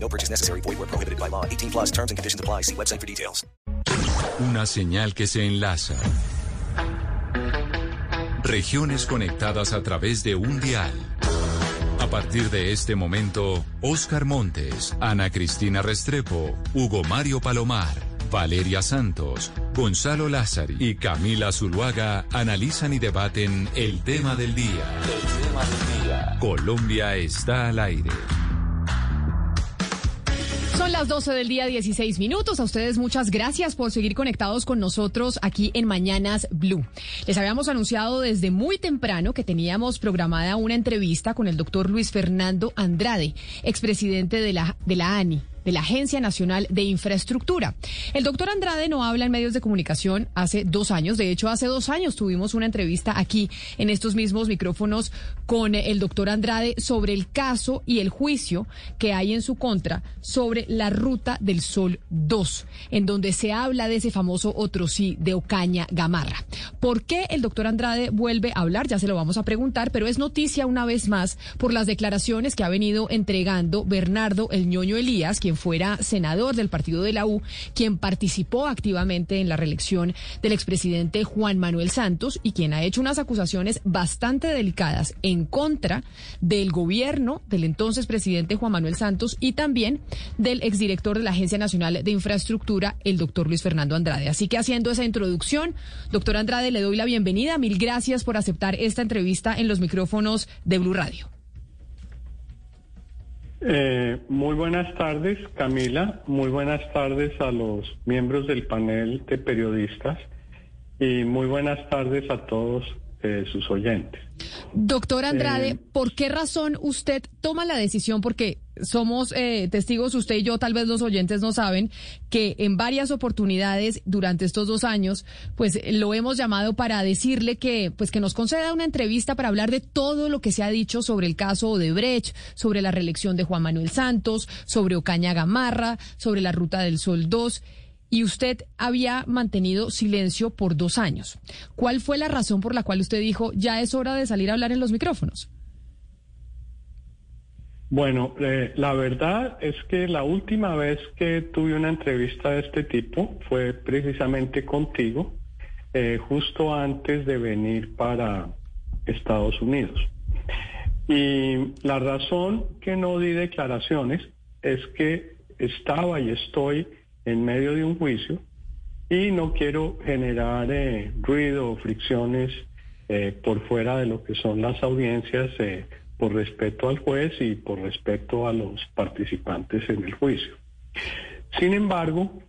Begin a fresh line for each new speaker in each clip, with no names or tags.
No purchase necessary. Void where prohibited by law. 18 plus terms and conditions apply. See website for details.
Una señal que se enlaza. Regiones conectadas a través de un dial. A partir de este momento, Oscar Montes, Ana Cristina Restrepo, Hugo Mario Palomar, Valeria Santos, Gonzalo Lázari y Camila Zuluaga analizan y debaten el tema del día. El tema del día. Colombia está al aire.
Son las 12 del día, 16 minutos. A ustedes muchas gracias por seguir conectados con nosotros aquí en Mañanas Blue. Les habíamos anunciado desde muy temprano que teníamos programada una entrevista con el doctor Luis Fernando Andrade, expresidente de la, de la ANI de la Agencia Nacional de Infraestructura. El doctor Andrade no habla en medios de comunicación hace dos años. De hecho, hace dos años tuvimos una entrevista aquí en estos mismos micrófonos con el doctor Andrade sobre el caso y el juicio que hay en su contra sobre la Ruta del Sol 2, en donde se habla de ese famoso otro sí de Ocaña Gamarra. ¿Por qué el doctor Andrade vuelve a hablar? Ya se lo vamos a preguntar, pero es noticia una vez más por las declaraciones que ha venido entregando Bernardo El ñoño Elías, quien fuera senador del partido de la U, quien participó activamente en la reelección del expresidente Juan Manuel Santos y quien ha hecho unas acusaciones bastante delicadas en contra del gobierno del entonces presidente Juan Manuel Santos y también del exdirector de la Agencia Nacional de Infraestructura, el doctor Luis Fernando Andrade. Así que haciendo esa introducción, doctor Andrade, le doy la bienvenida. Mil gracias por aceptar esta entrevista en los micrófonos de Blue Radio.
Eh, muy buenas tardes, Camila. Muy buenas tardes a los miembros del panel de periodistas y muy buenas tardes a todos eh, sus oyentes.
Doctor Andrade,
Eh,
¿por qué razón usted toma la decisión? Porque somos eh, testigos, usted y yo, tal vez los oyentes no saben, que en varias oportunidades durante estos dos años, pues lo hemos llamado para decirle que, pues que nos conceda una entrevista para hablar de todo lo que se ha dicho sobre el caso Odebrecht, sobre la reelección de Juan Manuel Santos, sobre Ocaña Gamarra, sobre la Ruta del Sol 2 y usted había mantenido silencio por dos años. ¿Cuál fue la razón por la cual usted dijo ya es hora de salir a hablar en los micrófonos?
Bueno, eh, la verdad es que la última vez que tuve una entrevista de este tipo fue precisamente contigo, eh, justo antes de venir para Estados Unidos. Y la razón que no di declaraciones es que estaba y estoy en medio de un juicio y no quiero generar eh, ruido o fricciones eh, por fuera de lo que son las audiencias eh, por respeto al juez y por respeto a los participantes en el juicio. Sin embargo,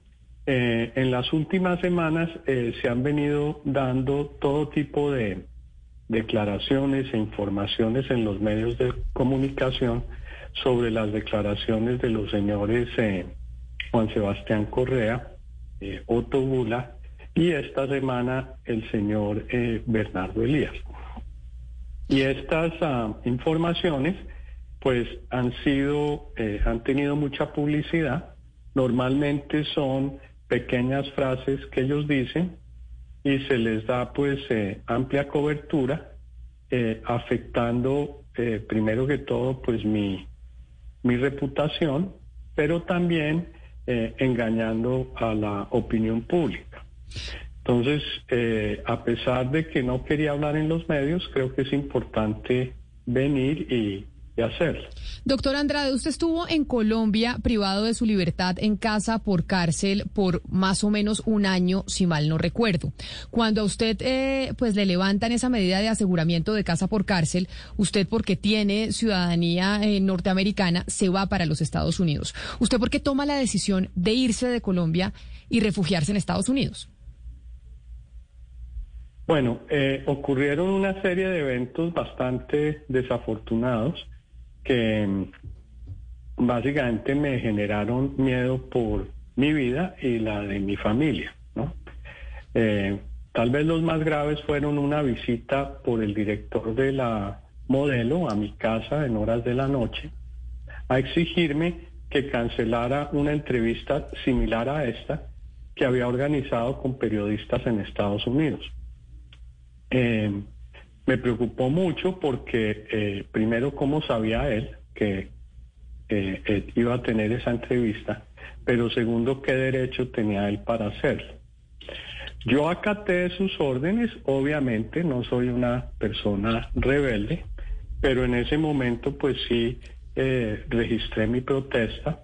en las últimas semanas se han venido dando todo tipo de declaraciones e informaciones en los medios de comunicación sobre las declaraciones de los señores Juan Sebastián Correa, eh, Otto Bula y esta semana el señor eh, Bernardo Elías. Y estas ah, informaciones pues han sido, eh, han tenido mucha publicidad. Normalmente son pequeñas frases que ellos dicen y se les da pues amplia cobertura, afectando primero que todo pues mi, mi reputación, pero también eh, engañando a la opinión pública. Entonces, eh, a pesar de que no quería hablar en los medios, creo que es importante venir y, y hacerlo.
Doctor Andrade, usted estuvo en Colombia privado de su libertad en casa por cárcel por más o menos un año, si mal no recuerdo. Cuando a usted eh, pues le levantan esa medida de aseguramiento de casa por cárcel, usted porque tiene ciudadanía eh, norteamericana se va para los Estados Unidos. ¿Usted por qué toma la decisión de irse de Colombia y refugiarse en Estados Unidos?
Bueno, eh, ocurrieron una serie de eventos bastante desafortunados que básicamente me generaron miedo por mi vida y la de mi familia. Eh, tal vez los más graves fueron una visita por el director de la modelo a mi casa en horas de la noche a exigirme que cancelara una entrevista similar a esta que había organizado con periodistas en Estados Unidos. Eh, me preocupó mucho porque, eh, primero, ¿cómo sabía él que eh, iba a tener esa entrevista? Pero segundo, ¿qué derecho tenía él para hacerlo? Yo acaté sus órdenes, obviamente no soy una persona rebelde, pero en ese momento pues sí eh, registré mi protesta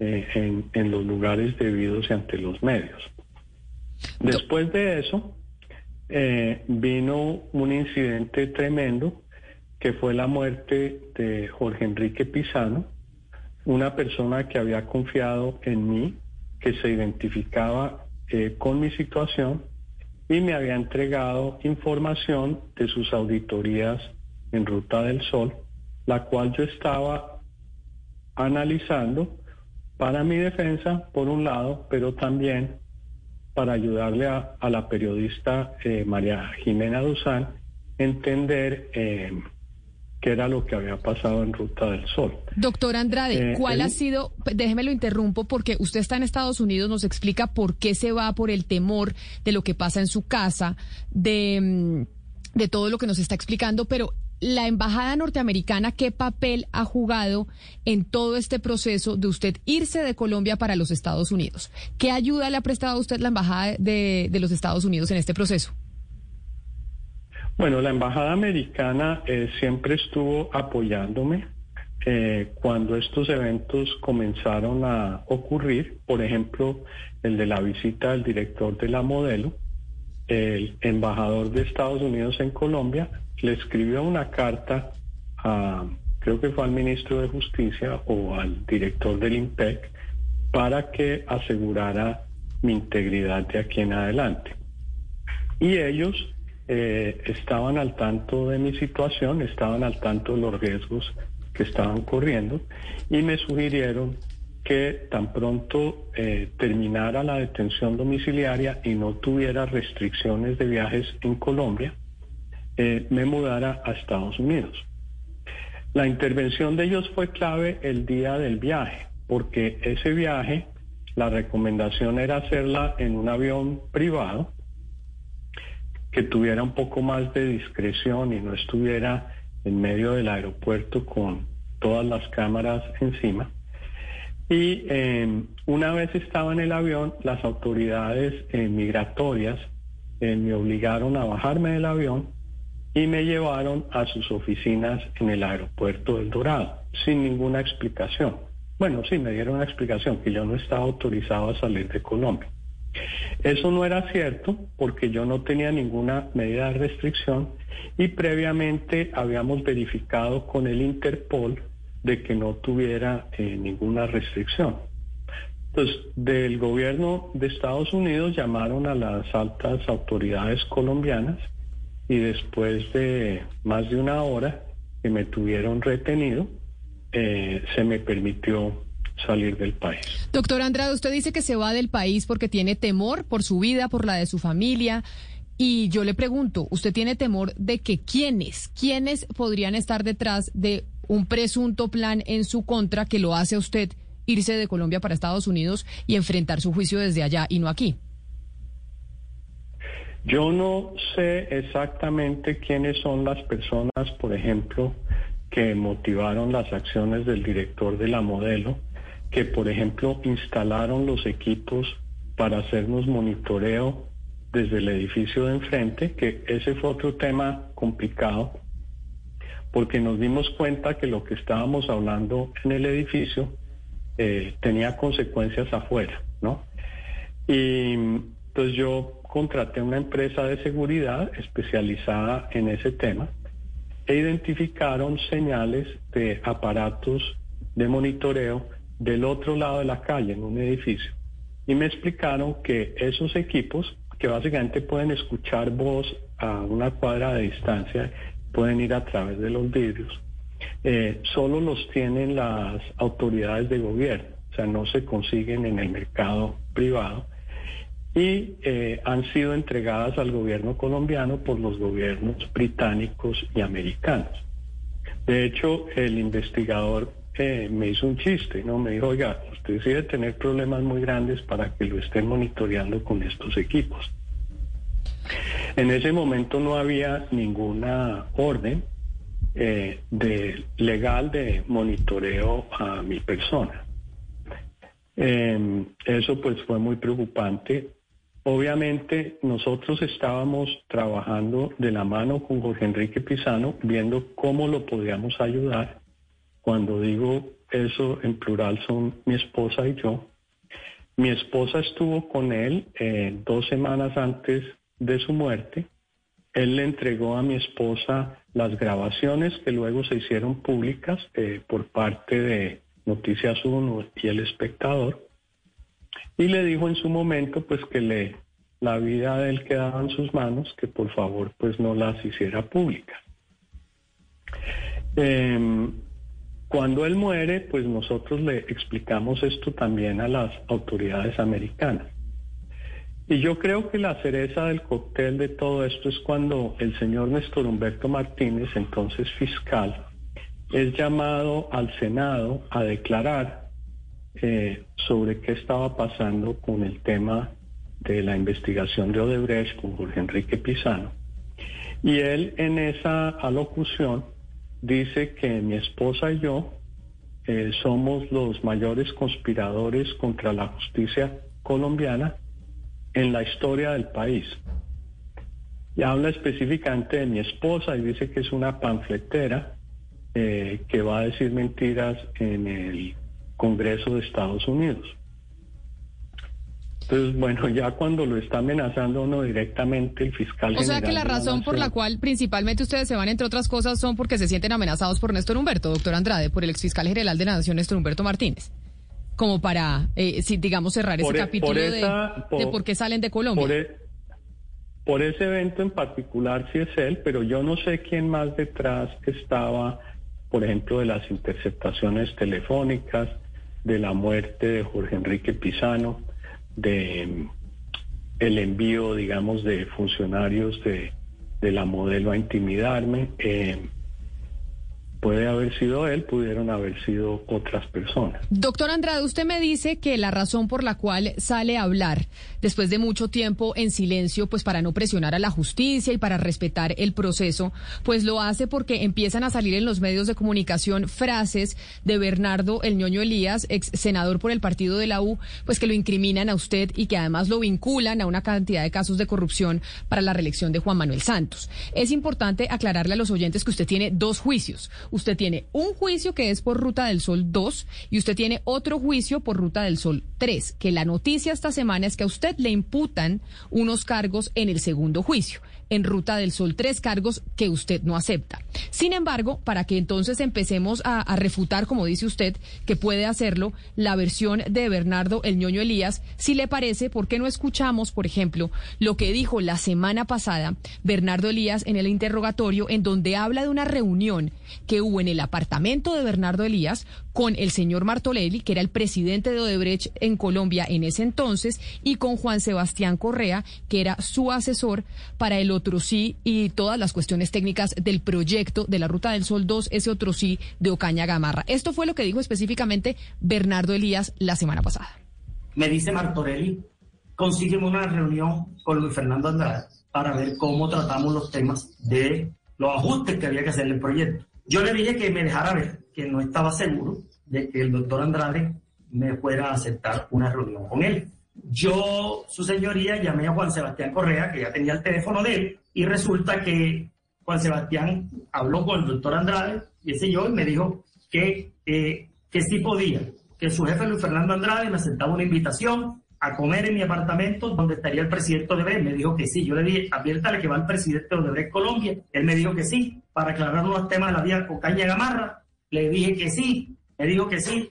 en, en los lugares debidos y ante los medios. Después de eso, eh, vino un incidente tremendo que fue la muerte de Jorge Enrique Pizano, una persona que había confiado en mí, que se identificaba eh, con mi situación y me había entregado información de sus auditorías en Ruta del Sol, la cual yo estaba analizando para mi defensa, por un lado, pero también para ayudarle a, la periodista eh, María Jimena Duzán entender eh, qué era lo que había pasado en Ruta del Sol.
Doctor Andrade, eh, ¿cuál ha sido, déjeme lo interrumpo porque usted está en Estados Unidos, nos explica por qué se va por el temor de lo que pasa en su casa, de, mm, de todo lo que nos está explicando, pero la embajada norteamericana, ¿qué papel ha jugado en todo este proceso de usted irse de Colombia para los Estados Unidos? ¿Qué ayuda le ha prestado a usted la embajada de, los Estados Unidos en este proceso?
Bueno, la embajada americana eh, siempre estuvo apoyándome eh, cuando estos eventos comenzaron a ocurrir. Por ejemplo, el de la visita del director de la modelo, el embajador de Estados Unidos en Colombia le escribió una carta a, creo que fue al ministro de Justicia o al director del IMPEC, para que asegurara mi integridad de aquí en adelante. Y ellos eh, estaban al tanto de mi situación, estaban al tanto de los riesgos que estaban corriendo y me sugirieron que tan pronto eh, terminara la detención domiciliaria y no tuviera restricciones de viajes en Colombia, eh, me mudara a Estados Unidos. La intervención de ellos fue clave el día del viaje, porque ese viaje, la recomendación era hacerla en un avión privado, que tuviera un poco más de discreción y no estuviera en medio del aeropuerto con todas las cámaras encima. Y em, una vez estaba en el avión, las autoridades eh, migratorias eh, me obligaron a bajarme del avión y me llevaron a sus oficinas en el aeropuerto del Dorado, sin ninguna explicación. Bueno, sí, me dieron una explicación, que yo no estaba autorizado a salir de Colombia. Eso no era cierto porque yo no tenía ninguna medida de restricción y previamente habíamos verificado con el Interpol de que no tuviera eh, ninguna restricción. Entonces, del gobierno de Estados Unidos llamaron a las altas autoridades colombianas y después de más de una hora que me tuvieron retenido, eh, se me permitió salir del país.
Doctor Andrade, usted dice que se va del país porque tiene temor por su vida, por la de su familia. Y yo le pregunto, ¿usted tiene temor de que quiénes, quiénes podrían estar detrás de un presunto plan en su contra que lo hace a usted irse de Colombia para Estados Unidos y enfrentar su juicio desde allá y no aquí?
Yo no sé exactamente quiénes son las personas, por ejemplo, que motivaron las acciones del director de la modelo, que por ejemplo instalaron los equipos para hacernos monitoreo desde el edificio de enfrente, que ese fue otro tema complicado, porque nos dimos cuenta que lo que estábamos hablando en el edificio eh, tenía consecuencias afuera, ¿no? Y entonces yo contraté una empresa de seguridad especializada en ese tema e identificaron señales de aparatos de monitoreo del otro lado de la calle, en un edificio. Y me explicaron que esos equipos, que básicamente pueden escuchar voz a una cuadra de distancia, pueden ir a través de los vidrios, eh, solo los tienen las autoridades de gobierno. O sea, no se consiguen en el mercado privado y eh, han sido entregadas al gobierno colombiano por los gobiernos británicos y americanos. De hecho, el investigador eh, me hizo un chiste, ¿no? Me dijo, oiga, usted debe tener problemas muy grandes para que lo estén monitoreando con estos equipos. En ese momento no había ninguna orden eh, de, legal de monitoreo a mi persona. Em, eso pues fue muy preocupante. Obviamente nosotros estábamos trabajando de la mano con Jorge Enrique Pisano viendo cómo lo podíamos ayudar. Cuando digo eso en plural son mi esposa y yo. Mi esposa estuvo con él eh, dos semanas antes de su muerte. Él le entregó a mi esposa las grabaciones que luego se hicieron públicas eh, por parte de Noticias 1 y El Espectador. Y le dijo en su momento pues que le, la vida de él quedaba en sus manos, que por favor pues no las hiciera públicas. Em, cuando él muere, pues nosotros le explicamos esto también a las autoridades americanas. Y yo creo que la cereza del cóctel de todo esto es cuando el señor Néstor Humberto Martínez, entonces fiscal, es llamado al Senado a declarar eh, sobre qué estaba pasando con el tema de la investigación de Odebrecht con Jorge Enrique Pizano. Y él en esa alocución dice que mi esposa y yo eh, somos los mayores conspiradores contra la justicia colombiana en la historia del país. Y habla específicamente de mi esposa y dice que es una panfletera eh, que va a decir mentiras en el Congreso de Estados Unidos. Entonces, bueno, ya cuando lo está amenazando uno directamente el fiscal.
O sea que la razón por la cual principalmente ustedes se van, entre otras cosas, son porque se sienten amenazados por Néstor Humberto, doctor Andrade, por el exfiscal general de la Nación, Néstor Humberto Martínez como para, eh, si, digamos, cerrar ese e- capítulo de, por, qué salen de Colombia.
Por, e- por, ese evento en particular sí es él, pero yo no sé quién más detrás estaba, por ejemplo, de las interceptaciones telefónicas, de la muerte de Jorge Enrique Pizano, de mm, el envío, digamos, de funcionarios de, de la modelo a intimidarme. Eh, Puede haber sido él, pudieron haber sido otras personas.
Doctor Andrade, usted me dice que la razón por la cual sale a hablar después de mucho tiempo en silencio, pues para no presionar a la justicia y para respetar el proceso, pues lo hace porque empiezan a salir en los medios de comunicación frases de Bernardo El Ñoño Elías, ex senador por el partido de la U, pues que lo incriminan a usted y que además lo vinculan a una cantidad de casos de corrupción para la reelección de Juan Manuel Santos. Es importante aclararle a los oyentes que usted tiene dos juicios usted tiene un juicio que es por Ruta del Sol 2 y usted tiene otro juicio por Ruta del Sol 3, que la noticia esta semana es que a usted le imputan unos cargos en el segundo juicio en Ruta del Sol tres cargos que usted no acepta. Sin embargo, para que entonces empecemos a, refutar, como dice usted, que puede hacerlo, la versión de Bernardo el ñoño Elías, si le parece, ¿por qué no escuchamos, por ejemplo, lo que dijo la semana pasada Bernardo Elías en el interrogatorio, en donde habla de una reunión que hubo en el apartamento de Bernardo Elías con el señor Martolelli, que era el presidente de Odebrecht en Colombia en ese entonces, y con Juan Sebastián Correa, que era su asesor para el otro sí y todas las cuestiones técnicas del proyecto de la Ruta del Sol 2, ese otro sí de Ocaña Gamarra. Esto fue lo que dijo específicamente Bernardo Elías la semana pasada.
Me dice Martorelli, consígueme una reunión con Luis Fernando Andrade para ver cómo tratamos los temas de los ajustes que había que hacer en el proyecto. Yo le dije que me dejara ver que no estaba seguro de que el doctor Andrade me fuera a aceptar una reunión con él. Yo, su señoría, llamé a Juan Sebastián Correa, que ya tenía el teléfono de él, y resulta que Juan Sebastián habló con el doctor Andrade, y ese yo, y me dijo que, eh, que sí podía, que su jefe Luis Fernando Andrade me aceptaba una invitación a comer en mi apartamento donde estaría el presidente de Me dijo que sí. Yo le dije, adviértale que va el presidente de Odebrecht Colombia. Él me dijo que sí, para aclarar unos temas de la vía Cocaña Gamarra. Le dije que sí, me dijo que sí.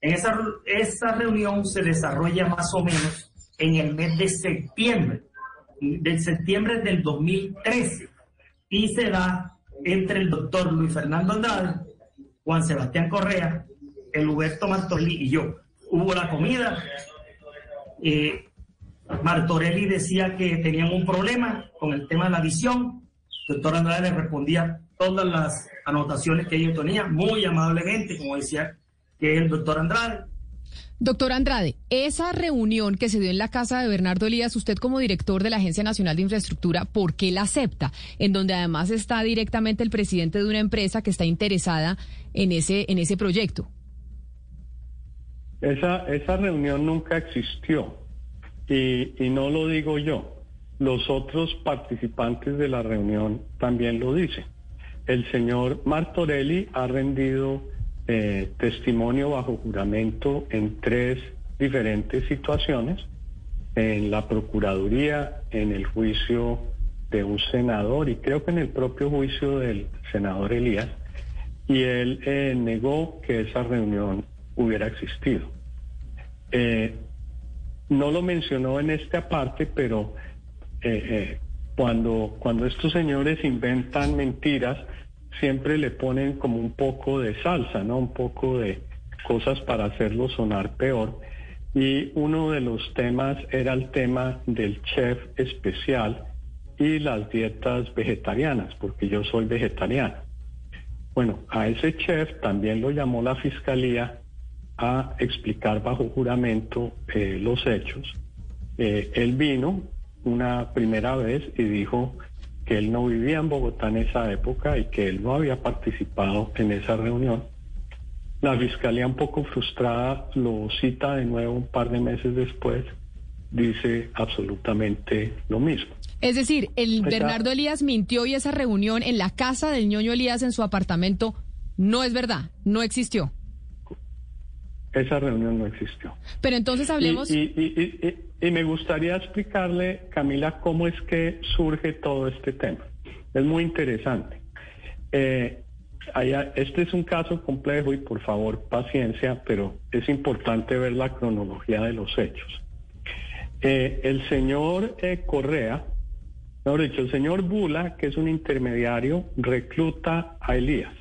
En esa, esa reunión se desarrolla más o menos en el mes de septiembre, de septiembre del 2013, y se da entre el doctor Luis Fernando Andrade, Juan Sebastián Correa, el Huberto Martolí y yo. hubo la comida. Eh, Martorelli decía que tenían un problema con el tema de la visión. El doctor Andrade le respondía todas las anotaciones que ellos tenían, muy amablemente, como decía que el doctor Andrade.
Doctor Andrade, esa reunión que se dio en la casa de Bernardo Elías, usted como director de la Agencia Nacional de Infraestructura, ¿por qué la acepta? En donde además está directamente el presidente de una empresa que está interesada en ese, en ese proyecto.
Esa, esa reunión nunca existió y, y no lo digo yo. Los otros participantes de la reunión también lo dicen. El señor Martorelli ha rendido eh, testimonio bajo juramento en tres diferentes situaciones, en la Procuraduría, en el juicio de un senador y creo que en el propio juicio del senador Elías, y él eh, negó que esa reunión hubiera existido. Eh, no lo mencionó en esta parte, pero cuando, cuando estos señores inventan mentiras, siempre le ponen como un poco de salsa, ¿no? Un poco de cosas para hacerlo sonar peor. Y uno de los temas era el tema del chef especial y las dietas vegetarianas, porque yo soy vegetariana. Bueno, a ese chef también lo llamó la fiscalía a explicar bajo juramento eh, los hechos. Eh, él vino una primera vez y dijo que él no vivía en Bogotá en esa época y que él no había participado en esa reunión. La fiscalía un poco frustrada lo cita de nuevo un par de meses después, dice absolutamente lo mismo.
Es decir, el Bernardo Elías mintió y esa reunión en la casa del ñoño Elías en su apartamento no es verdad, no existió.
Esa reunión no existió.
Pero entonces hablemos...
Y, me gustaría explicarle, Camila, cómo es que surge todo este tema. Es muy interesante. Eh, este es un caso complejo y por favor paciencia, pero es importante ver la cronología de los hechos. Eh, el señor eh, Correa, mejor dicho, el señor Bula, que es un intermediario, recluta a Elías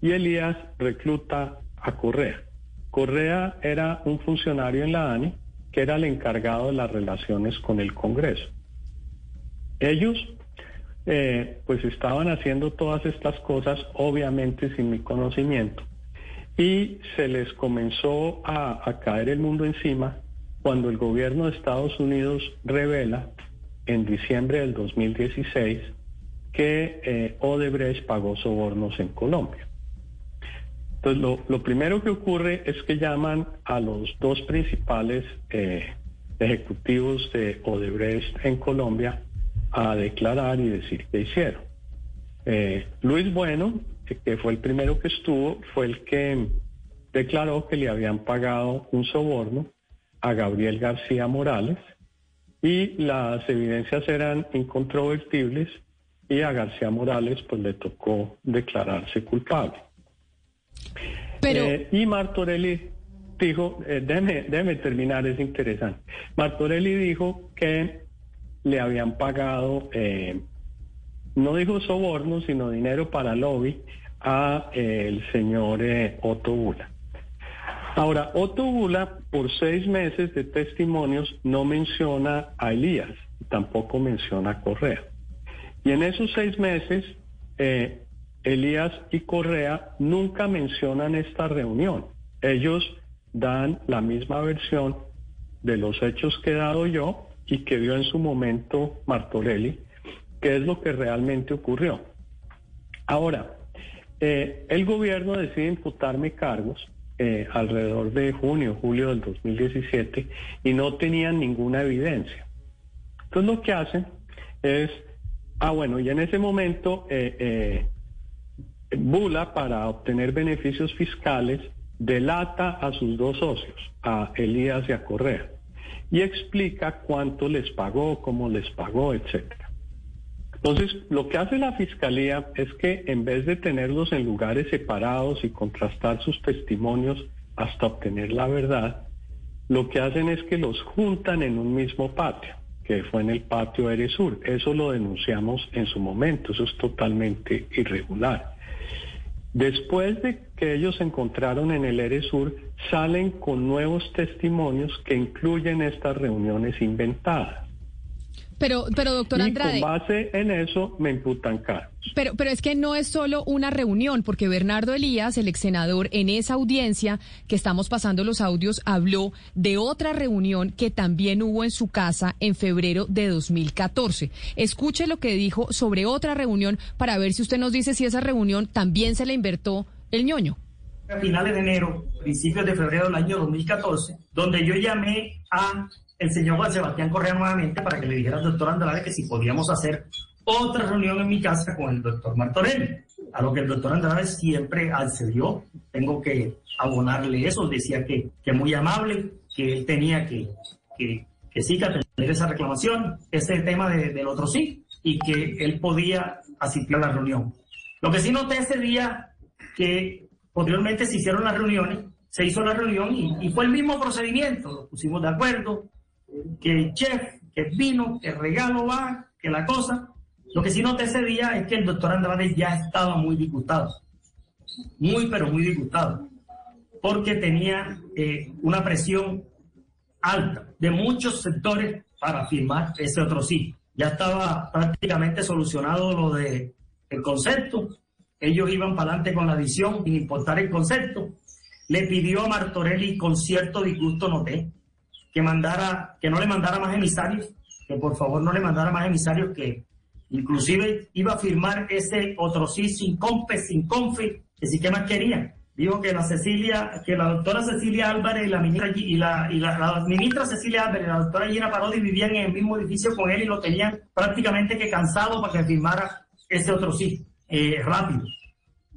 y Elías recluta a Correa. Correa era un funcionario en la ANI que era el encargado de las relaciones con el Congreso. Ellos eh, pues estaban haciendo todas estas cosas obviamente sin mi conocimiento y se les comenzó a, caer el mundo encima cuando el gobierno de Estados Unidos revela en diciembre del 2016 que eh, Odebrecht pagó sobornos en Colombia. Entonces, lo, primero que ocurre es que llaman a los dos principales eh, ejecutivos de Odebrecht en Colombia a declarar y decir qué hicieron. Eh, Luis Bueno, que fue el primero que estuvo, fue el que declaró que le habían pagado un soborno a Gabriel García Morales y las evidencias eran incontrovertibles y a García Morales pues le tocó declararse culpable. Eh, y Martorelli dijo, eh, déjeme, terminar, es interesante. Martorelli dijo que le habían pagado, eh, no dijo soborno, sino dinero para lobby a el señor Otto Bula. Ahora, Otto Bula, por seis meses de testimonios, no menciona a Elías, tampoco menciona a Correa. Y en esos seis meses, Elías y Correa nunca mencionan esta reunión. Ellos dan la misma versión de los hechos que he dado yo y que dio en su momento Martorelli, que es lo que realmente ocurrió. Ahora, eh, el gobierno decide imputarme cargos eh, alrededor de junio, julio del 2017 y no tenían ninguna evidencia. Entonces lo que hacen es, ah bueno, y en ese momento eh, Bula, para obtener beneficios fiscales, delata a sus dos socios, a Elías y a Correa, y explica cuánto les pagó, cómo les pagó, etcétera. Entonces, lo que hace la fiscalía es que en vez de tenerlos en lugares separados y contrastar sus testimonios hasta obtener la verdad, lo que hacen es que los juntan en un mismo patio, que fue en el patio Eresur. Eso lo denunciamos en su momento, eso es totalmente irregular. Después de que ellos se encontraron en el Eresur, salen con nuevos testimonios que incluyen estas reuniones inventadas.
Pero, pero doctor
y
Andrade.
con base en eso me imputan cargos.
Pero, pero es que no es solo una reunión, porque Bernardo Elías, el ex senador, en esa audiencia que estamos pasando los audios, habló de otra reunión que también hubo en su casa en febrero de 2014. Escuche lo que dijo sobre otra reunión para ver si usted nos dice si esa reunión también se le invertó el ñoño.
A finales de enero, principios de febrero del año 2014, donde yo llamé a el señor Juan Sebastián Correa nuevamente para que le dijera al doctor Andrade que si podíamos hacer otra reunión en mi casa con el doctor Martorelli, a lo que el doctor Andrade siempre accedió. Tengo que abonarle eso, decía que, que muy amable, que él tenía que, que, que sí que atender esa reclamación, ese tema de- del otro sí, y que él podía asistir a la reunión. Lo que sí noté ese día que posteriormente se hicieron las reuniones, se hizo la reunión y, y fue el mismo procedimiento, nos pusimos de acuerdo, que el chef, que el vino, que el regalo va, que la cosa. Lo que sí noté ese día es que el doctor Andrade ya estaba muy disgustado, muy pero muy disgustado, porque tenía eh, una presión alta de muchos sectores para firmar ese otro sí. Ya estaba prácticamente solucionado lo de el concepto. Ellos iban para adelante con la visión sin importar el concepto. Le pidió a Martorelli con cierto disgusto, noté, que mandara, que no le mandara más emisarios, que por favor no le mandara más emisarios, que inclusive iba a firmar ese otro sí sin compe, sin confe, que sí que más quería. Dijo que la Cecilia, que la doctora Cecilia Álvarez y la ministra y la, y la, ministra Cecilia Álvarez y la doctora Gina Parodi vivían en el mismo edificio con él y lo tenían prácticamente que cansado para que firmara ese otro sí, eh, rápido.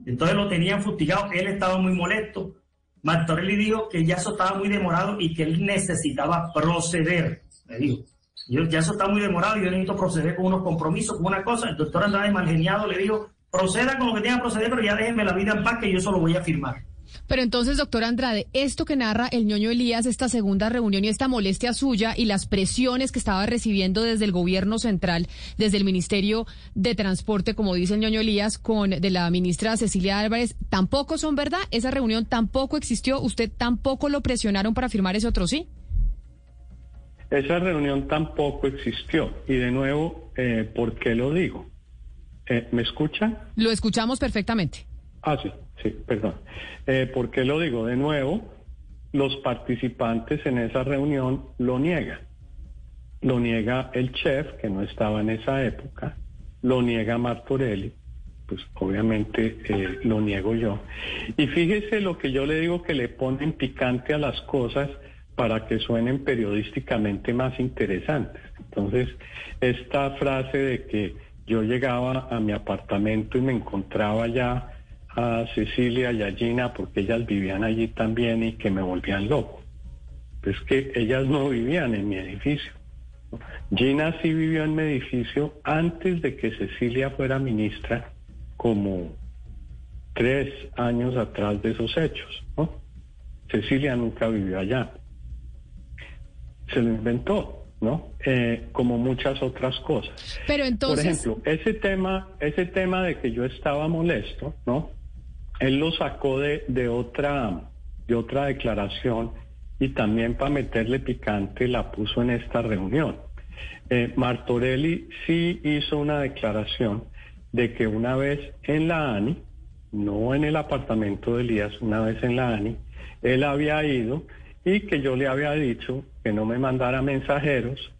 Entonces lo tenían fustigado, él estaba muy molesto. Martorelli dijo que ya eso estaba muy demorado y que él necesitaba proceder, me dijo. Yo, ya eso está muy demorado, yo necesito proceder con unos compromisos, con una cosa. El doctor Andrade Malgeniado le dijo, proceda con lo que tenga que proceder, pero ya déjenme la vida en paz que yo eso lo voy a firmar.
Pero entonces, doctor Andrade, esto que narra el ñoño Elías, esta segunda reunión y esta molestia suya y las presiones que estaba recibiendo desde el gobierno central, desde el Ministerio de Transporte, como dice el ñoño Elías, con de la ministra Cecilia Álvarez, tampoco son verdad. Esa reunión tampoco existió. Usted tampoco lo presionaron para firmar ese otro sí.
Esa reunión tampoco existió. Y de nuevo, eh, ¿por qué lo digo? Eh, ¿Me escuchan?
Lo escuchamos perfectamente.
Ah, sí, sí, perdón. Eh, ¿Por qué lo digo? De nuevo, los participantes en esa reunión lo niegan. Lo niega el chef, que no estaba en esa época, lo niega Martorelli, pues obviamente eh, lo niego yo. Y fíjese lo que yo le digo que le ponen picante a las cosas para que suenen periodísticamente más interesantes. Entonces, esta frase de que yo llegaba a mi apartamento y me encontraba ya a Cecilia y a Gina porque ellas vivían allí también y que me volvían loco. Pues que ellas no vivían en mi edificio. Gina sí vivió en mi edificio antes de que Cecilia fuera ministra, como tres años atrás de esos hechos. ¿no? Cecilia nunca vivió allá. Se lo inventó, ¿no? Eh, como muchas otras cosas.
Pero entonces.
Por ejemplo, ese tema, ese tema de que yo estaba molesto, ¿no? Él lo sacó de, de otra, de otra declaración y también para meterle picante la puso en esta reunión. Eh, Martorelli sí hizo una declaración de que una vez en la ANI, no en el apartamento de Elías, una vez en la ANI, él había ido y que yo le había dicho que no me mandara mensajeros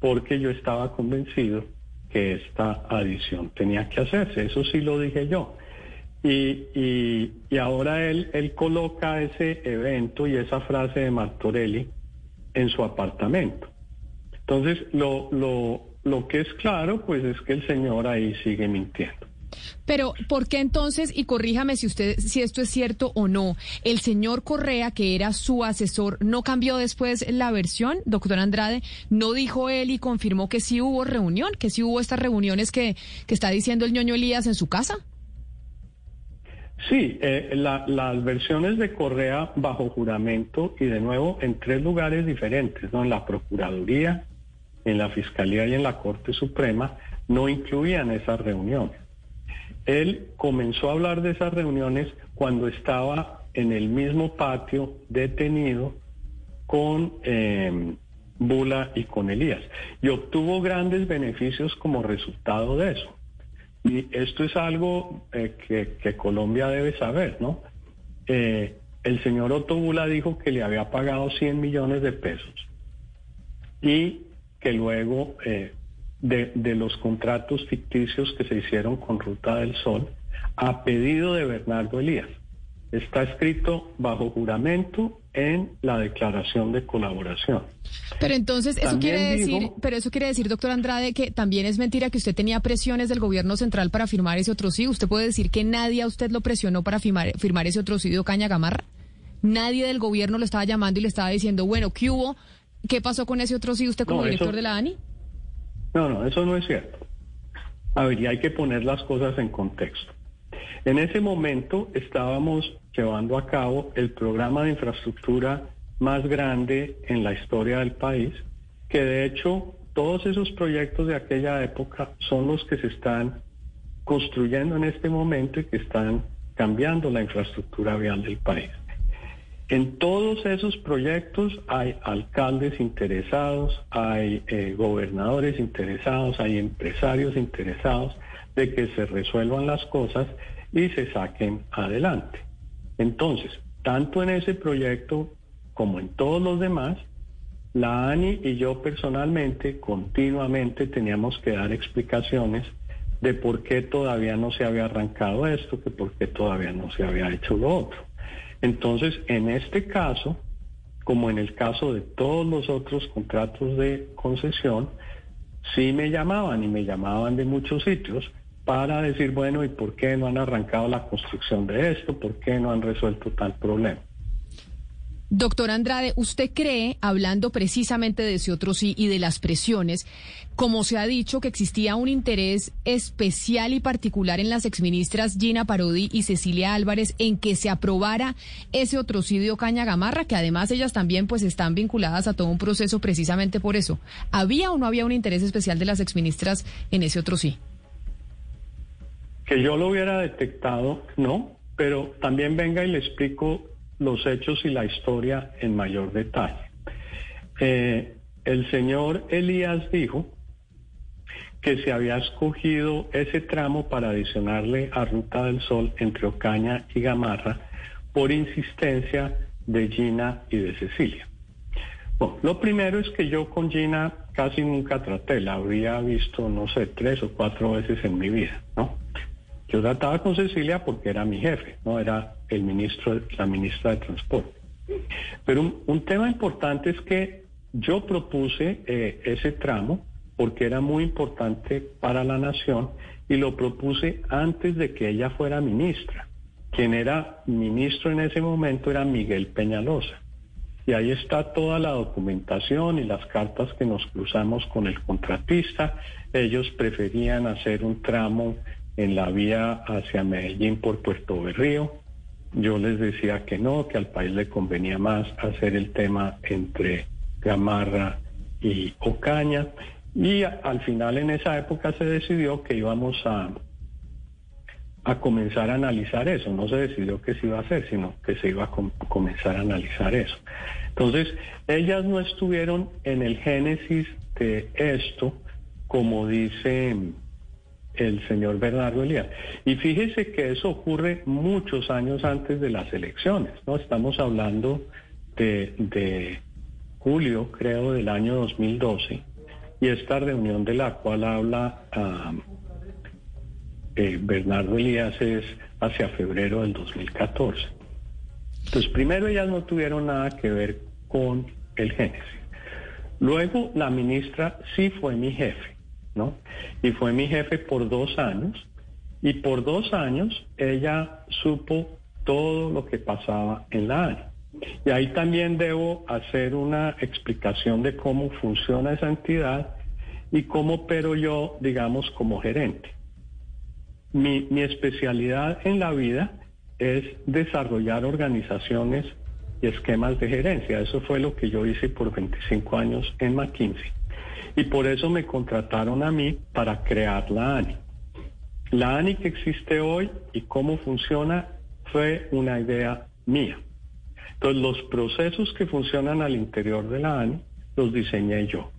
porque yo estaba convencido que esta adición tenía que hacerse. Eso sí lo dije yo. Y, y, ahora él, él coloca ese evento y esa frase de Martorelli en su apartamento. Entonces, lo, lo, lo que es claro, pues es que el señor ahí sigue mintiendo.
Pero, ¿por qué entonces, y corríjame si usted, si esto es cierto o no, el señor Correa, que era su asesor, no cambió después la versión, doctor Andrade? ¿No dijo él y confirmó que sí hubo reunión, que sí hubo estas reuniones que, que está diciendo el ñoño Elías en su casa?
Sí, eh, la, las versiones de Correa bajo juramento y de nuevo en tres lugares diferentes, ¿no? En la Procuraduría, en la Fiscalía y en la Corte Suprema, no incluían esas reuniones. Él comenzó a hablar de esas reuniones cuando estaba en el mismo patio detenido con eh, Bula y con Elías y obtuvo grandes beneficios como resultado de eso. Y esto es algo eh, que, Colombia debe saber, ¿no? Eh, el señor Otto Bula dijo que le había pagado 100 millones de pesos y que luego de, de los contratos ficticios que se hicieron con Ruta del Sol, a pedido de Bernardo Elías. Está escrito bajo juramento en la declaración de colaboración.
Pero entonces eso quiere decir, pero eso quiere decir, doctor Andrade, que también es mentira que usted tenía presiones del gobierno central para firmar ese otro sí. ¿Usted puede decir que nadie a usted lo presionó para firmar, firmar ese otro sí de Ocaña Gamarra? Nadie del gobierno lo estaba llamando y le estaba diciendo, bueno, ¿qué hubo? ¿Qué pasó con ese otro sí usted como director de la ANI?
No, no, eso no es cierto. A ver, y hay que poner las cosas en contexto. En ese momento estábamos llevando a cabo el programa de infraestructura más grande en la historia del país, que de hecho todos esos proyectos de aquella época son los que se están construyendo en este momento y que están cambiando la infraestructura vial del país. En todos esos proyectos hay alcaldes interesados, hay eh, gobernadores interesados, hay empresarios interesados de que se resuelvan las cosas y se saquen adelante. Entonces, tanto en ese proyecto como en todos los demás, la ANI y yo personalmente continuamente teníamos que dar explicaciones de por qué todavía no se había arrancado esto, que por qué todavía no se había hecho lo otro. Entonces, en este caso, como en el caso de todos los otros contratos de concesión, sí me llamaban y me llamaban de muchos sitios para decir, bueno, ¿y por qué no han arrancado la construcción de esto? ¿Por qué no han resuelto tal problema?
Doctor Andrade, ¿usted cree, hablando precisamente de ese otro sí y de las presiones, como se ha dicho que existía un interés especial y particular en las exministras Gina Parodi y Cecilia Álvarez en que se aprobara ese otro sí de Ocaña Gamarra, que además ellas también pues están vinculadas a todo un proceso precisamente por eso? ¿Había o no había un interés especial de las exministras en ese otro sí?
Que yo lo hubiera detectado, no, pero también venga y le explico los hechos y la historia en mayor detalle. Eh, el señor Elías dijo que se había escogido ese tramo para adicionarle a Ruta del Sol entre Ocaña y Gamarra por insistencia de Gina y de Cecilia. Bueno, lo primero es que yo con Gina casi nunca traté, la habría visto, no sé, tres o cuatro veces en mi vida, ¿no? Yo trataba con Cecilia porque era mi jefe, no era el ministro, la ministra de Transporte. Pero un, tema importante es que yo propuse eh, ese tramo porque era muy importante para la nación y lo propuse antes de que ella fuera ministra. Quien era ministro en ese momento era Miguel Peñalosa. Y ahí está toda la documentación y las cartas que nos cruzamos con el contratista. Ellos preferían hacer un tramo en la vía hacia Medellín por Puerto Berrío. Yo les decía que no, que al país le convenía más hacer el tema entre Gamarra y Ocaña. Y al final en esa época se decidió que íbamos a, a comenzar a analizar eso. No se decidió que se iba a hacer, sino que se iba a comenzar a analizar eso. Entonces, ellas no estuvieron en el génesis de esto, como dice el señor Bernardo Elías. Y fíjese que eso ocurre muchos años antes de las elecciones, ¿no? Estamos hablando de, julio, creo, del año 2012, y esta reunión de la cual habla eh, Bernardo Elías es hacia febrero del 2014. Entonces, primero ellas no tuvieron nada que ver con el Génesis. Luego, la ministra sí fue mi jefe ¿no? Y fue mi jefe por dos años y por dos años ella supo todo lo que pasaba en la área. Y ahí también debo hacer una explicación de cómo funciona esa entidad y cómo pero yo, digamos, como gerente. Mi, mi especialidad en la vida es desarrollar organizaciones y esquemas de gerencia. Eso fue lo que yo hice por 25 años en McKinsey y por eso me contrataron a mí para crear la ANI. La ANI que existe hoy y cómo funciona fue una idea mía. Entonces, los procesos que funcionan al interior de la ANI los diseñé yo.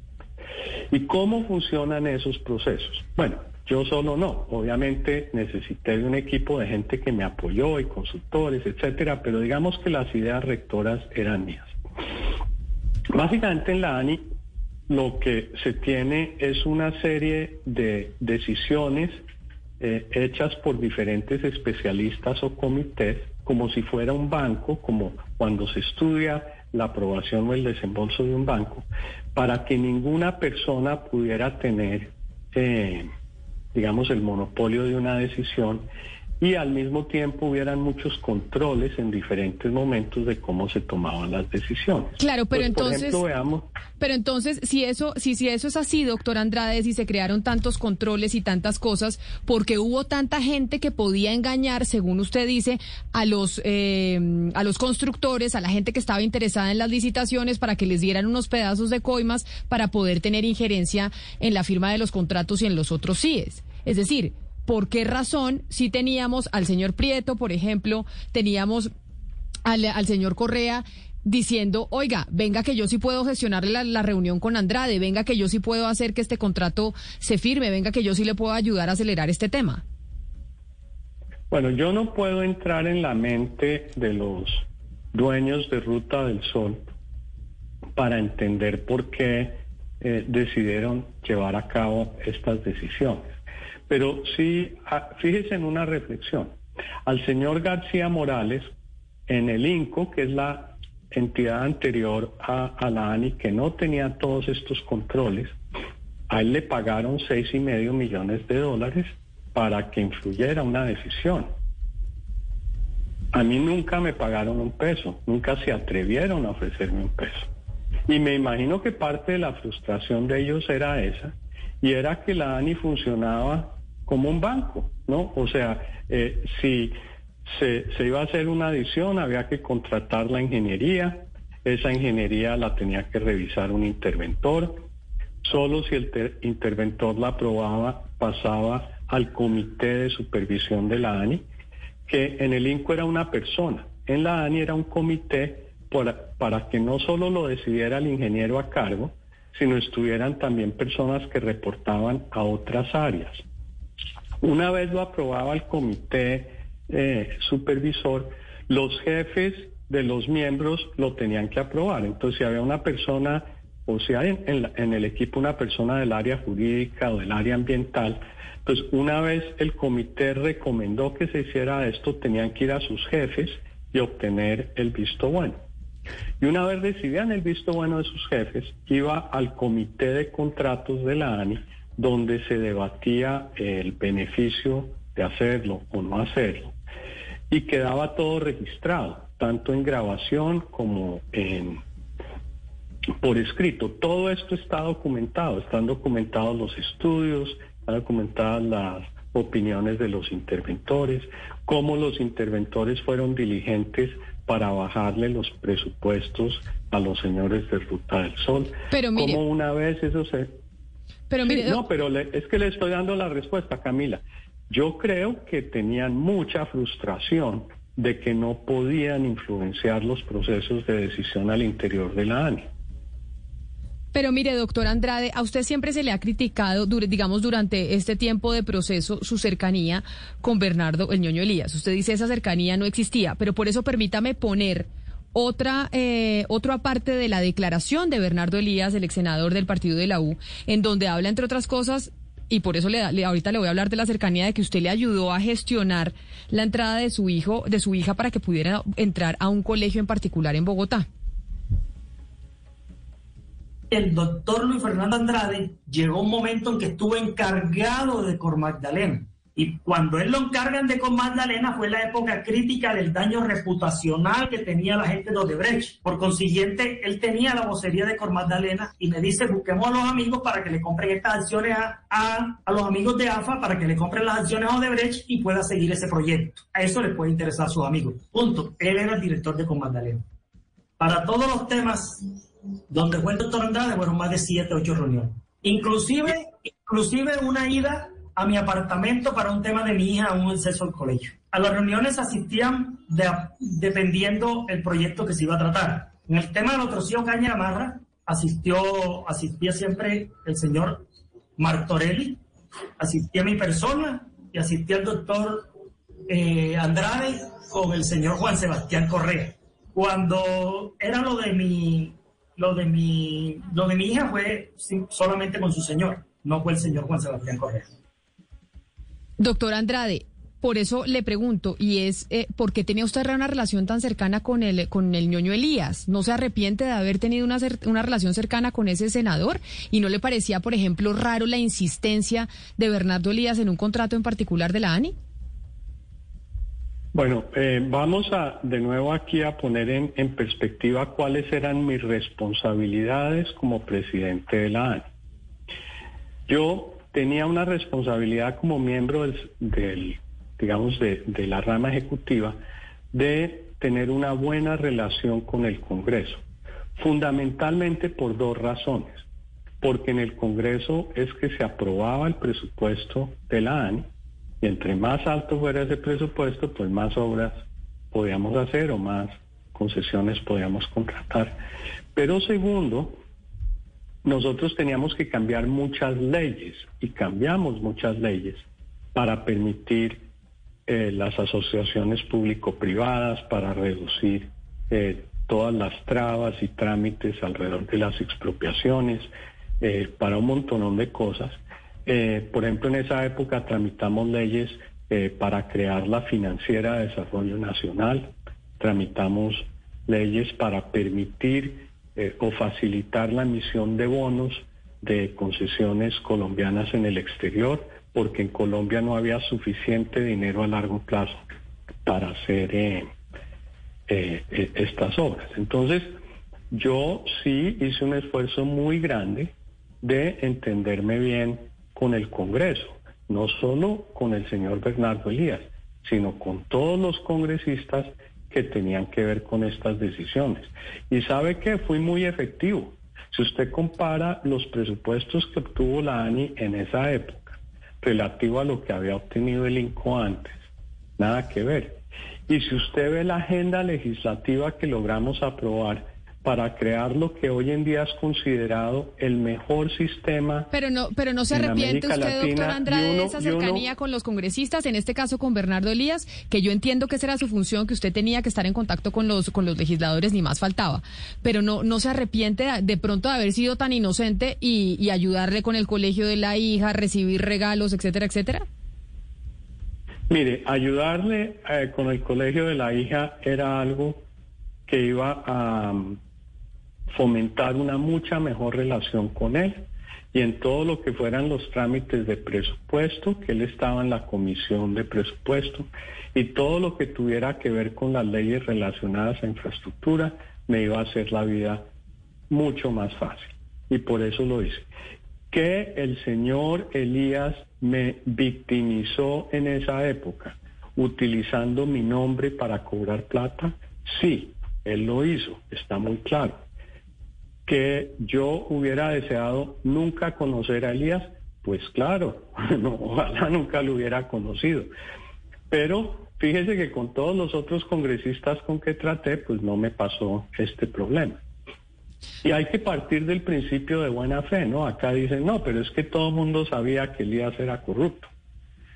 ¿Y cómo funcionan esos procesos? Bueno, yo solo no. Obviamente necesité de un equipo de gente que me apoyó y consultores, etcétera, pero digamos que las ideas rectoras eran mías. Básicamente en la ANI lo que se tiene es una serie de decisiones eh, hechas por diferentes especialistas o comités, como si fuera un banco, como cuando se estudia la aprobación o el desembolso de un banco, para que ninguna persona pudiera tener, eh, digamos, el monopolio de una decisión y al mismo tiempo hubieran muchos controles en diferentes momentos de cómo se tomaban las decisiones.
Claro, pero
Pues, por
entonces,
ejemplo, veamos,
pero entonces, si eso, si, si eso es así, doctor Andrade, si se crearon tantos controles y tantas cosas, porque hubo tanta gente que podía engañar, según usted dice, a los, eh, a los constructores, a la gente que estaba interesada en las licitaciones para que les dieran unos pedazos de coimas para poder tener injerencia en la firma de los contratos y en los otros CIES. Es decir, ¿por qué razón si teníamos al señor Prieto, por ejemplo, teníamos al, señor Correa diciendo, oiga, venga que yo sí puedo gestionar la, la reunión con Andrade, venga que yo sí puedo hacer que este contrato se firme, venga que yo sí le puedo ayudar a acelerar este tema?
Bueno, yo no puedo entrar en la mente de los dueños de Ruta del Sol para entender por qué eh, decidieron llevar a cabo estas decisiones. Pero sí, ah, fíjese en una reflexión. Al señor García Morales, en el INCO, que es la entidad anterior a, a la ANI, que no tenía todos estos controles, a él le pagaron seis y medio millones de dólares para que influyera una decisión. A mí nunca me pagaron un peso, nunca se atrevieron a ofrecerme un peso. Y me imagino que parte de la frustración de ellos era esa, y era que la ANI funcionaba como un banco, ¿no? O sea, eh, si se, iba a hacer una adición, había que contratar la ingeniería, esa ingeniería la tenía que revisar un interventor, solo si el ter- interventor la aprobaba pasaba al comité de supervisión de la ANI, que en el INCO era una persona, en la ANI era un comité para, para que no solo lo decidiera el ingeniero a cargo, sino estuvieran también personas que reportaban a otras áreas. Una vez lo aprobaba el comité eh, supervisor, los jefes de los miembros lo tenían que aprobar. Entonces, si había una persona, o si hay en, en la- en el equipo una persona del área jurídica o del área ambiental, pues una vez el comité recomendó que se hiciera esto, tenían que ir a sus jefes y obtener el visto bueno. Y una vez recibían el visto bueno de sus jefes, iba al comité de contratos de la ANI, donde se debatía el beneficio de hacerlo o no hacerlo. Y quedaba todo registrado, tanto en grabación como en por escrito. Todo esto está documentado, están documentados los estudios, están documentadas las opiniones de los interventores, cómo los interventores fueron diligentes para bajarle los presupuestos a los señores de Ruta del Sol.
Pero mire-
Cómo una vez eso se...
Pero
Sí,
mire,
no, pero le- es que le estoy dando la respuesta, Camila. Yo creo que tenían mucha frustración de que no podían influenciar los procesos de decisión al interior de la ANI.
Pero mire, doctor Andrade, a usted siempre se le ha criticado, digamos, durante este tiempo de proceso, su cercanía con Bernardo el ñoño Elías. Usted dice esa cercanía no existía, pero por eso permítame poner otra, eh, otra parte de la declaración de Bernardo Elías, el ex senador del partido de la U, en donde habla, entre otras cosas, y por eso le, le- ahorita le voy a hablar de la cercanía de que usted le ayudó a gestionar la entrada de su hijo, de su hija, para que pudiera entrar a un colegio en particular en Bogotá.
El doctor Luis Fernando Andrade llegó un momento en que estuvo encargado de Cor Magdalena. Y cuando él lo encargan de Cor Magdalena fue la época crítica del daño reputacional que tenía la gente de Odebrecht. Por consiguiente, él tenía la vocería de Cor Magdalena y me dice, busquemos a los amigos para que le compren estas acciones a, a, a los amigos de AFA, para que le compren las acciones a Odebrecht y pueda seguir ese proyecto. A eso le puede interesar a sus amigos. Punto. Él era el director de Cor Magdalena. Para todos los temas donde fue el doctor Andrade fueron más de siete, ocho reuniones. Inclusive, inclusive una ida a mi apartamento para un tema de mi hija, un acceso al colegio. A las reuniones asistían dependiendo el proyecto que se iba a tratar. En el tema del trocío Caña Amarra, asistió, asistía siempre el señor Martorelli, asistía mi persona y asistía el doctor eh, Andrade con el señor Juan Sebastián Correa. Cuando era lo de mi, lo de mi, lo de mi hija fue solamente con su señor, no fue el señor Juan Sebastián Correa.
Doctor Andrade, por eso le pregunto, y es, eh, ¿por qué tenía usted una relación tan cercana con el, con el ñoño Elías? ¿No se arrepiente de haber tenido una, una relación cercana con ese senador? ¿Y no le parecía, por ejemplo, raro la insistencia de Bernardo Elías en un contrato en particular de la ANI?
Bueno, eh, vamos a de nuevo aquí a poner en, en, perspectiva cuáles eran mis responsabilidades como presidente de la ANI. Yo tenía una responsabilidad como miembro del digamos, de, de la rama ejecutiva, de tener una buena relación con el Congreso, fundamentalmente por dos razones. Porque en el Congreso es que se aprobaba el presupuesto de la ANI y entre más alto fuera ese presupuesto, pues más obras podíamos hacer o más concesiones podíamos contratar. Pero segundo, nosotros teníamos que cambiar muchas leyes y cambiamos muchas leyes para permitir eh, las asociaciones público-privadas para reducir eh, todas las trabas y trámites alrededor de las expropiaciones, eh, para un montón de cosas. por ejemplo, en esa época tramitamos leyes para crear la Financiera de Desarrollo Nacional, tramitamos leyes para permitir o facilitar la emisión de bonos de concesiones colombianas en el exterior, porque en Colombia no había suficiente dinero a largo plazo para hacer eh, eh, eh, estas obras. Entonces, yo sí hice un esfuerzo muy grande de entenderme bien con el Congreso, no solo con el señor Bernardo Elías, sino con todos los congresistas que tenían que ver con estas decisiones. Y sabe que fui muy efectivo. Si usted compara los presupuestos que obtuvo la ANI en esa época, relativo a lo que había obtenido el INCO antes. Nada que ver. Y si usted ve la agenda legislativa que logramos aprobar para crear lo que hoy en día es considerado el mejor sistema.
Pero no, pero no se arrepiente usted, doctor Andrade, de esa cercanía con los congresistas, en este caso con Bernardo Elías, que yo entiendo que esa era su función, que usted tenía que estar en contacto con los, con los legisladores, ni más faltaba. Pero no, no se arrepiente de, pronto de haber sido tan inocente y, ayudarle con el colegio de la hija, recibir regalos, etcétera, etcétera.
Mire, ayudarle eh, con el colegio de la hija era algo que iba a fomentar una mucha mejor relación con él y en todo lo que fueran los trámites de presupuesto, que él estaba en la comisión de presupuesto, y todo lo que tuviera que ver con las leyes relacionadas a infraestructura, me iba a hacer la vida mucho más fácil. Y por eso lo hice. Que el señor Elías me victimizó en esa época, utilizando mi nombre para cobrar plata, sí, él lo hizo, está muy claro que yo hubiera deseado nunca conocer a Elías, pues claro, ojalá nunca lo hubiera conocido. Pero fíjese que con todos los otros congresistas con que traté, pues no me pasó este problema. Y hay que partir del principio de buena fe, ¿no? Acá dicen, no, pero es que todo el mundo sabía que Elías era corrupto.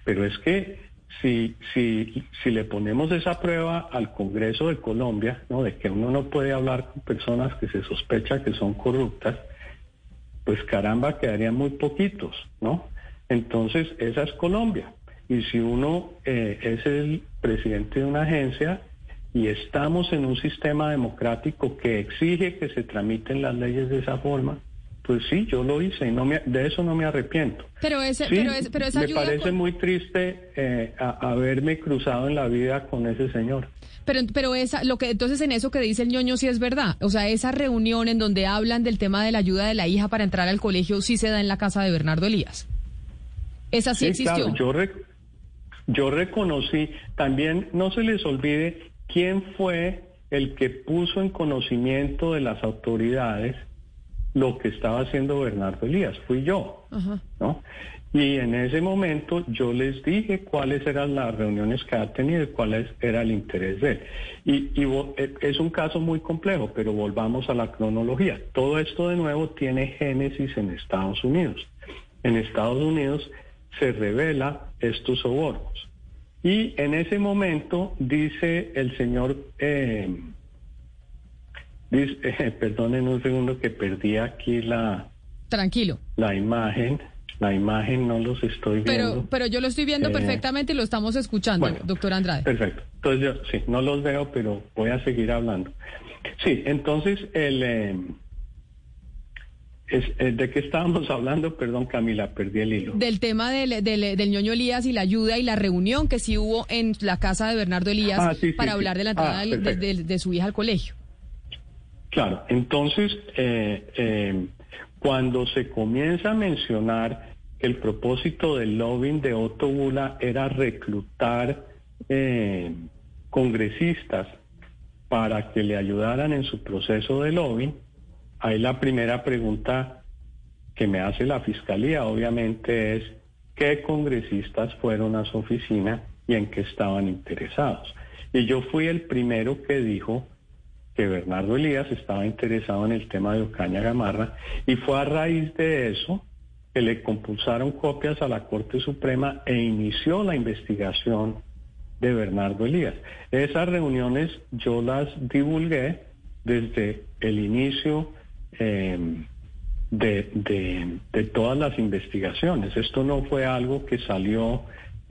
Pero es que si, si, si le ponemos esa prueba al Congreso de Colombia, ¿no? de que uno no puede hablar con personas que se sospecha que son corruptas, pues caramba, quedarían muy poquitos, ¿no? Entonces, esa es Colombia. Y si uno eh, es el presidente de una agencia y estamos en un sistema democrático que exige que se tramiten las leyes de esa forma, pues sí, yo lo hice y no me, de eso no me arrepiento.
Pero, ese, pero, pero esa
me parece muy triste eh, haberme cruzado en la vida con ese señor.
Pero, pero esa, lo que entonces en eso que dice el ñoño sí es verdad. O sea, esa reunión en donde hablan del tema de la ayuda de la hija para entrar al colegio sí se da en la casa de Bernardo Elías. Esa sí, existió.
yo, yo reconocí, también no se les olvide quién fue el que puso en conocimiento de las autoridades lo que estaba haciendo Bernardo Elías, fui yo, ¿no? Y en ese momento yo les dije cuáles eran las reuniones que ha tenido y cuál era el interés de él. Y, e, es un caso muy complejo, pero volvamos a la cronología. Todo esto de nuevo tiene génesis en Estados Unidos. En Estados Unidos se revela estos sobornos. Y en ese momento dice el señor, eh, dice, perdonen un segundo que perdí aquí la...
Tranquilo.
La imagen. La imagen no los estoy viendo.
Pero, pero yo lo estoy viendo eh, perfectamente y lo estamos escuchando, doctor Andrade.
Perfecto. Entonces yo sí, no los veo, pero voy a seguir hablando. Sí, entonces el... Eh, eh, ¿De qué estábamos hablando? Perdón, Camila, perdí el hilo.
Del tema del, del, ñoño Elías y la ayuda y la reunión que sí hubo en la casa de Bernardo Elías ah, para hablar de la entrada ah, de, su hija al colegio.
Claro, entonces, eh, eh, cuando se comienza a mencionar que el propósito del lobbying de Otto Bula era reclutar congresistas para que le ayudaran en su proceso de lobbying, Ahí la primera pregunta que me hace la Fiscalía obviamente es qué congresistas fueron a su oficina y en qué estaban interesados. Y yo fui el primero que dijo que Bernardo Elías estaba interesado en el tema de Ocaña Gamarra y fue a raíz de eso que le compulsaron copias a la Corte Suprema e inició la investigación de Bernardo Elías. Esas reuniones yo las divulgué desde el inicio Em, de, de, todas las investigaciones. Esto no fue algo que salió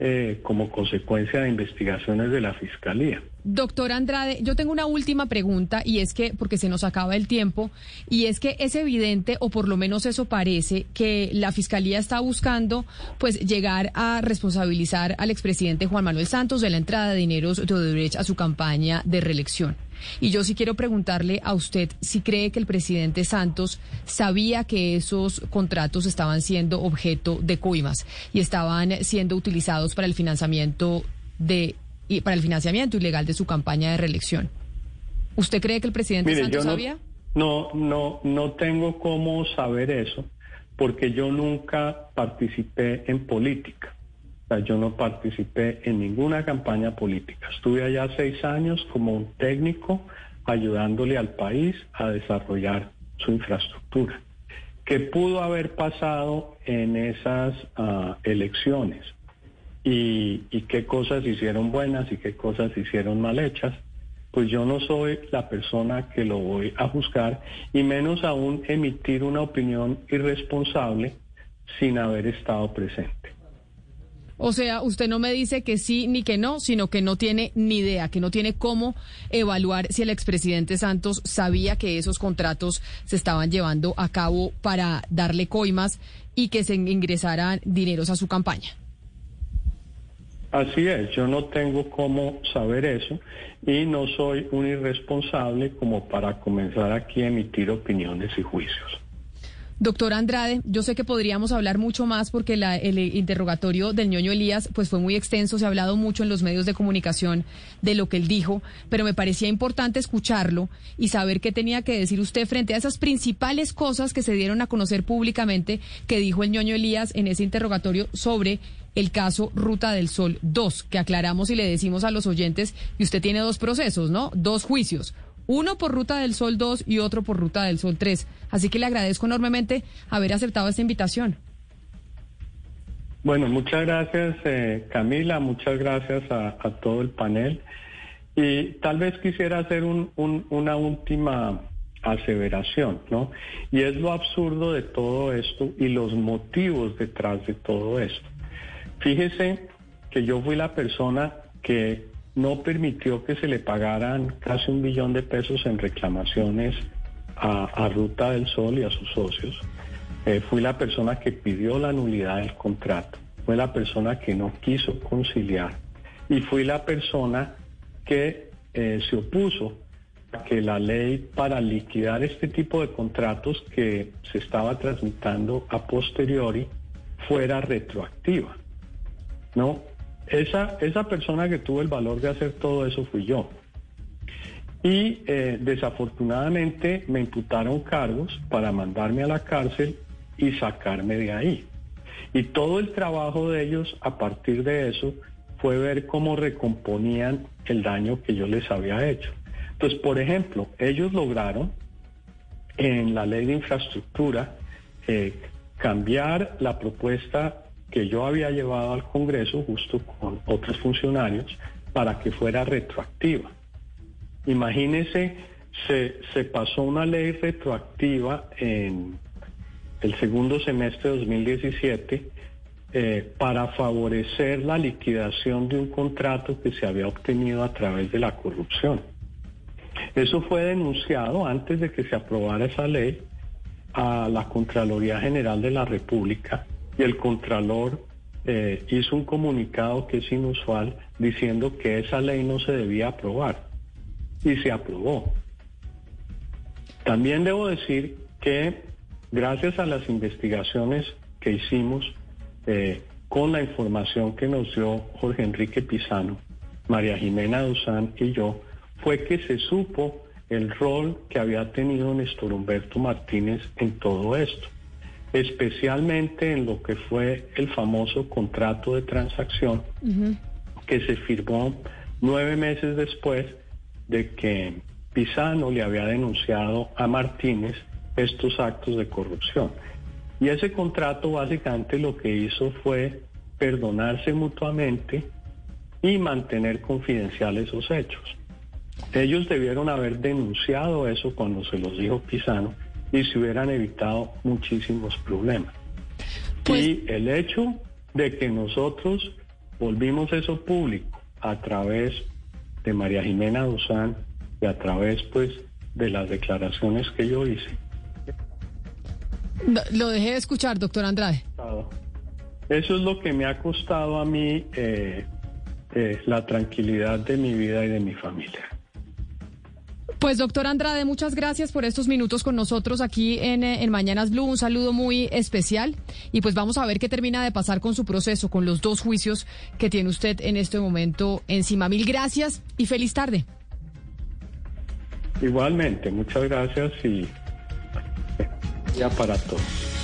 eh, como consecuencia de investigaciones de la Fiscalía.
Doctor Andrade, yo tengo una última pregunta y es que, porque se nos acaba el tiempo, y es que es evidente, o por lo menos eso parece, que la Fiscalía está buscando pues llegar a responsabilizar al expresidente Juan Manuel Santos de la entrada de dineros de Odebrecht a su campaña de reelección. Y yo sí quiero preguntarle a usted si cree que el presidente Santos sabía que esos contratos estaban siendo objeto de coimas y estaban siendo utilizados para el financiamiento de y para el financiamiento ilegal de su campaña de reelección. ¿Usted cree que el presidente Santos sabía?
No, no, no tengo cómo saber eso, porque yo nunca participé en política yo no participé en ninguna campaña política. Estuve allá seis años como un técnico ayudándole al país a desarrollar su infraestructura. ¿Qué pudo haber pasado en esas ah, elecciones? Y, y qué cosas hicieron buenas y qué cosas hicieron mal hechas? Pues yo no soy la persona que lo voy a juzgar y menos aún emitir una opinión irresponsable sin haber estado presente.
O sea, usted no me dice que sí ni que no, sino que no tiene ni idea, que no tiene cómo evaluar si el expresidente Santos sabía que esos contratos se estaban llevando a cabo para darle coimas y que se ingresaran dineros a su campaña.
Así es, yo no tengo cómo saber eso y no soy un irresponsable como para comenzar aquí a emitir opiniones y juicios.
Doctor Andrade, yo sé que podríamos hablar mucho más porque el interrogatorio del ñoño Elías pues fue muy extenso, se ha hablado mucho en los medios de comunicación de lo que él dijo, pero me parecía importante escucharlo y saber qué tenía que decir usted frente a esas principales cosas que se dieron a conocer públicamente que dijo el ñoño Elías en ese interrogatorio sobre el caso Ruta del Sol 2, que aclaramos y le decimos a los oyentes, y usted tiene dos procesos, ¿no? Dos juicios uno por Ruta del Sol 2 y otro por Ruta del Sol 3. Así que le agradezco enormemente haber aceptado esta invitación.
Bueno, muchas gracias eh, Camila, muchas gracias a, todo el panel. Y tal vez quisiera hacer una última aseveración, ¿no? Y es lo absurdo de todo esto y los motivos detrás de todo esto. Fíjese que yo fui la persona que no permitió que se le pagaran casi un billón de pesos en reclamaciones a, Ruta del Sol y a sus socios. Eh, fui la persona que pidió la nulidad del contrato, fue la persona que no quiso conciliar y fui la persona que eh, se opuso a que la ley para liquidar este tipo de contratos que se estaba transmitiendo a posteriori fuera retroactiva. ¿no? Esa, esa persona que tuvo el valor de hacer todo eso fui yo. Y eh, desafortunadamente me imputaron cargos para mandarme a la cárcel y sacarme de ahí. Y todo el trabajo de ellos a partir de eso fue ver cómo recomponían el daño que yo les había hecho. Entonces, por ejemplo, ellos lograron en la ley de infraestructura eh, cambiar la propuesta que yo había llevado al Congreso justo con otros funcionarios para que fuera retroactiva. Imagínense, se, se pasó una ley retroactiva en el segundo semestre de 2017 eh, para favorecer la liquidación de un contrato que se había obtenido a través de la corrupción. Eso fue denunciado antes de que se aprobara esa ley a la Contraloría General de la República y el Contralor eh, hizo un comunicado que es inusual diciendo que esa ley no se debía aprobar y se aprobó. También debo decir que gracias a las investigaciones que hicimos eh, con la información que nos dio Jorge Enrique Pizano, María Jimena Duzán y yo, fue que se supo el rol que había tenido Néstor Humberto Martínez en todo esto, especialmente en lo que fue el famoso contrato de transacción que se firmó nueve meses después de que Pisano le había denunciado a Martínez estos actos de corrupción. Y ese contrato básicamente lo que hizo fue perdonarse mutuamente y mantener confidenciales esos hechos. Ellos debieron haber denunciado eso cuando se los dijo Pisano y se hubieran evitado muchísimos problemas.
Pues
y el hecho de que nosotros volvimos eso público a través de María Jimena Duzán y a través pues de las declaraciones que yo hice.
Lo dejé de escuchar, doctor Andrade.
Eso es lo que me ha costado a mí eh, eh, la tranquilidad de mi vida y de mi familia.
Pues doctor Andrade, muchas gracias por estos minutos con nosotros aquí en, eh, en Mañanas Blue. Un saludo muy especial y pues vamos a ver qué termina de pasar con su proceso, con los dos juicios que tiene usted en este momento encima. Mil gracias y feliz tarde.
Igualmente, muchas gracias y para todos.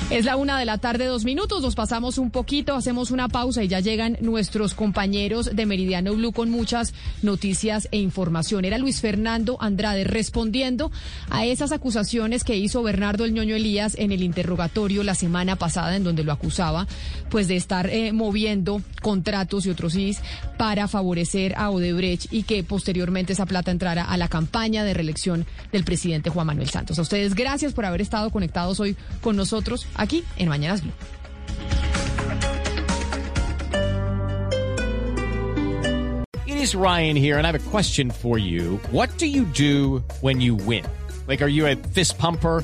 Es la una de la tarde, dos minutos. Nos pasamos un poquito, hacemos una pausa y ya llegan nuestros compañeros de Meridiano Blue con muchas noticias e información. Era Luis Fernando Andrade respondiendo a esas acusaciones que hizo Bernardo el ñoño Elías en el interrogatorio la semana pasada, en donde lo acusaba, pues de estar eh, moviendo contratos y otros is para favorecer a Odebrecht y que posteriormente esa plata entrara a la campaña de reelección del presidente Juan Manuel Santos. A ustedes, gracias por haber estado conectados hoy con nosotros aquí en Mañanas Blue.
It is Ryan here, and I have a question for you. What do you do when you win? Like, are you a fist pumper?